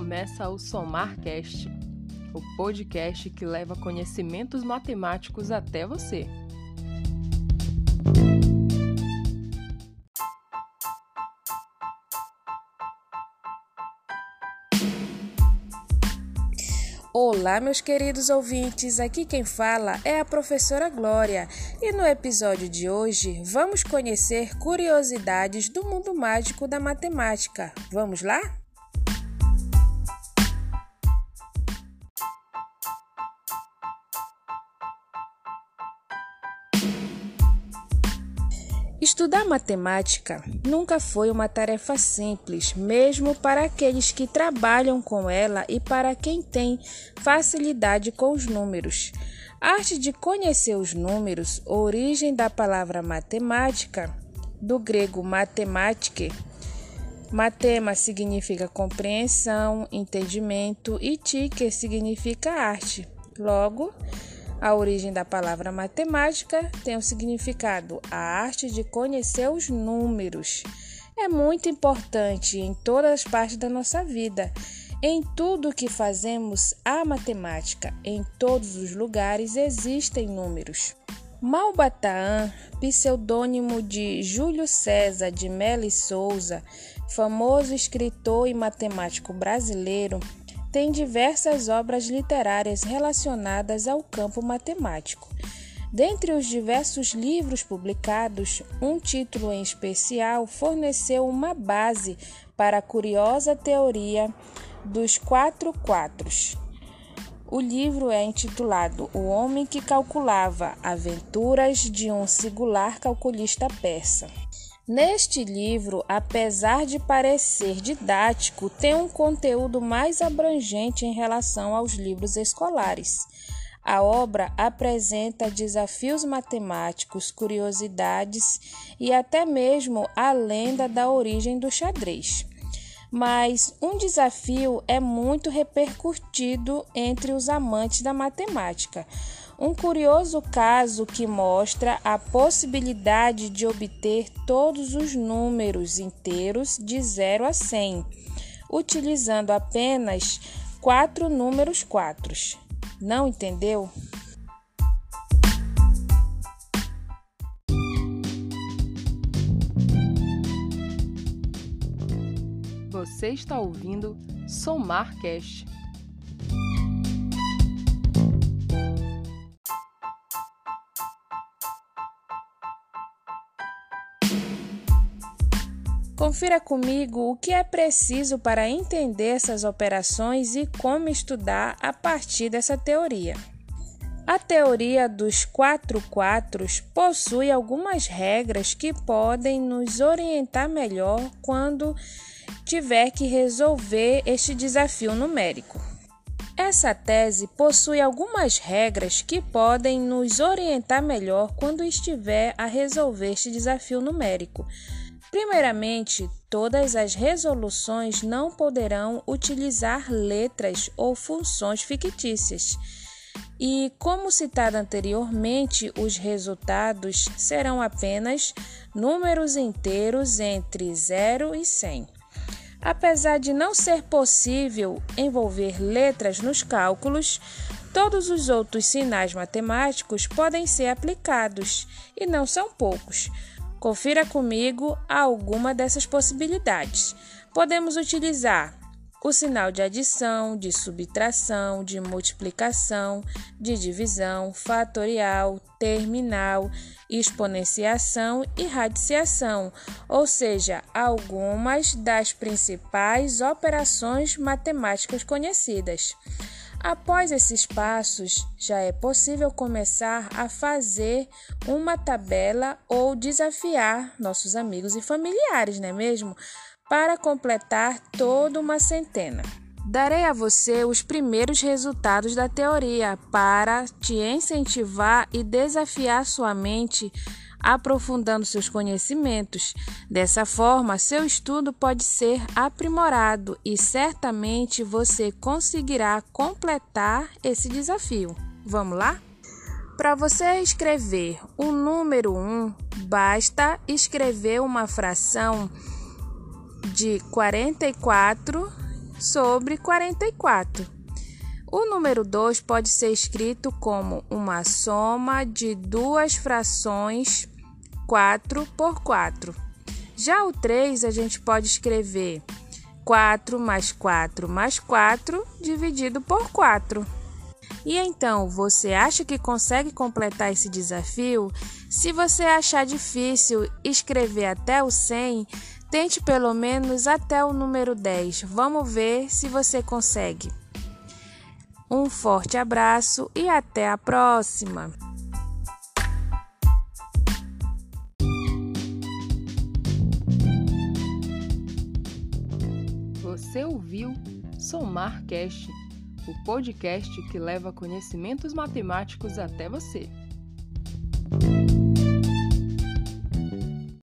Começa o SomarCast, o podcast que leva conhecimentos matemáticos até você. Olá, meus queridos ouvintes. Aqui quem fala é a professora Glória e no episódio de hoje vamos conhecer curiosidades do mundo mágico da matemática. Vamos lá? Estudar matemática nunca foi uma tarefa simples, mesmo para aqueles que trabalham com ela e para quem tem facilidade com os números. A arte de conhecer os números, origem da palavra matemática, do grego matematike. Matema significa compreensão, entendimento e tique significa arte. Logo, a origem da palavra matemática tem o significado a arte de conhecer os números. É muito importante em todas as partes da nossa vida. Em tudo que fazemos, há matemática. Em todos os lugares existem números. Malbataan, pseudônimo de Júlio César de Mello e Souza, famoso escritor e matemático brasileiro, tem diversas obras literárias relacionadas ao campo matemático. Dentre os diversos livros publicados, um título em especial forneceu uma base para a curiosa teoria dos quatro quatros. O livro é intitulado O Homem que Calculava Aventuras de um Singular Calculista Persa. Neste livro, apesar de parecer didático, tem um conteúdo mais abrangente em relação aos livros escolares. A obra apresenta desafios matemáticos, curiosidades e até mesmo a lenda da origem do xadrez. Mas um desafio é muito repercutido entre os amantes da matemática um curioso caso que mostra a possibilidade de obter todos os números inteiros de 0 a 100, utilizando apenas quatro números quatros. Não entendeu? Você está ouvindo Somarcast Confira comigo o que é preciso para entender essas operações e como estudar a partir dessa teoria. A teoria dos quatro quatros possui algumas regras que podem nos orientar melhor quando tiver que resolver este desafio numérico. Essa tese possui algumas regras que podem nos orientar melhor quando estiver a resolver este desafio numérico. Primeiramente, todas as resoluções não poderão utilizar letras ou funções fictícias. E, como citado anteriormente, os resultados serão apenas números inteiros entre 0 e 100. Apesar de não ser possível envolver letras nos cálculos, todos os outros sinais matemáticos podem ser aplicados, e não são poucos Confira comigo alguma dessas possibilidades. Podemos utilizar o sinal de adição, de subtração, de multiplicação, de divisão, fatorial, terminal, exponenciação e radiciação, ou seja, algumas das principais operações matemáticas conhecidas. Após esses passos, já é possível começar a fazer uma tabela ou desafiar nossos amigos e familiares, não é mesmo? Para completar toda uma centena. Darei a você os primeiros resultados da teoria para te incentivar e desafiar sua mente aprofundando seus conhecimentos. Dessa forma, seu estudo pode ser aprimorado e certamente você conseguirá completar esse desafio. Vamos lá? Para você escrever o número 1, basta escrever uma fração de 44 sobre 44. O número 2 pode ser escrito como uma soma de duas frações 4 por 4. Já o 3 a gente pode escrever 4 mais 4 mais 4 dividido por 4. E então, você acha que consegue completar esse desafio? Se você achar difícil escrever até o 100, tente pelo menos até o número 10. Vamos ver se você consegue. Um forte abraço e até a próxima! Você ouviu Somar Cast, o podcast que leva conhecimentos matemáticos até você.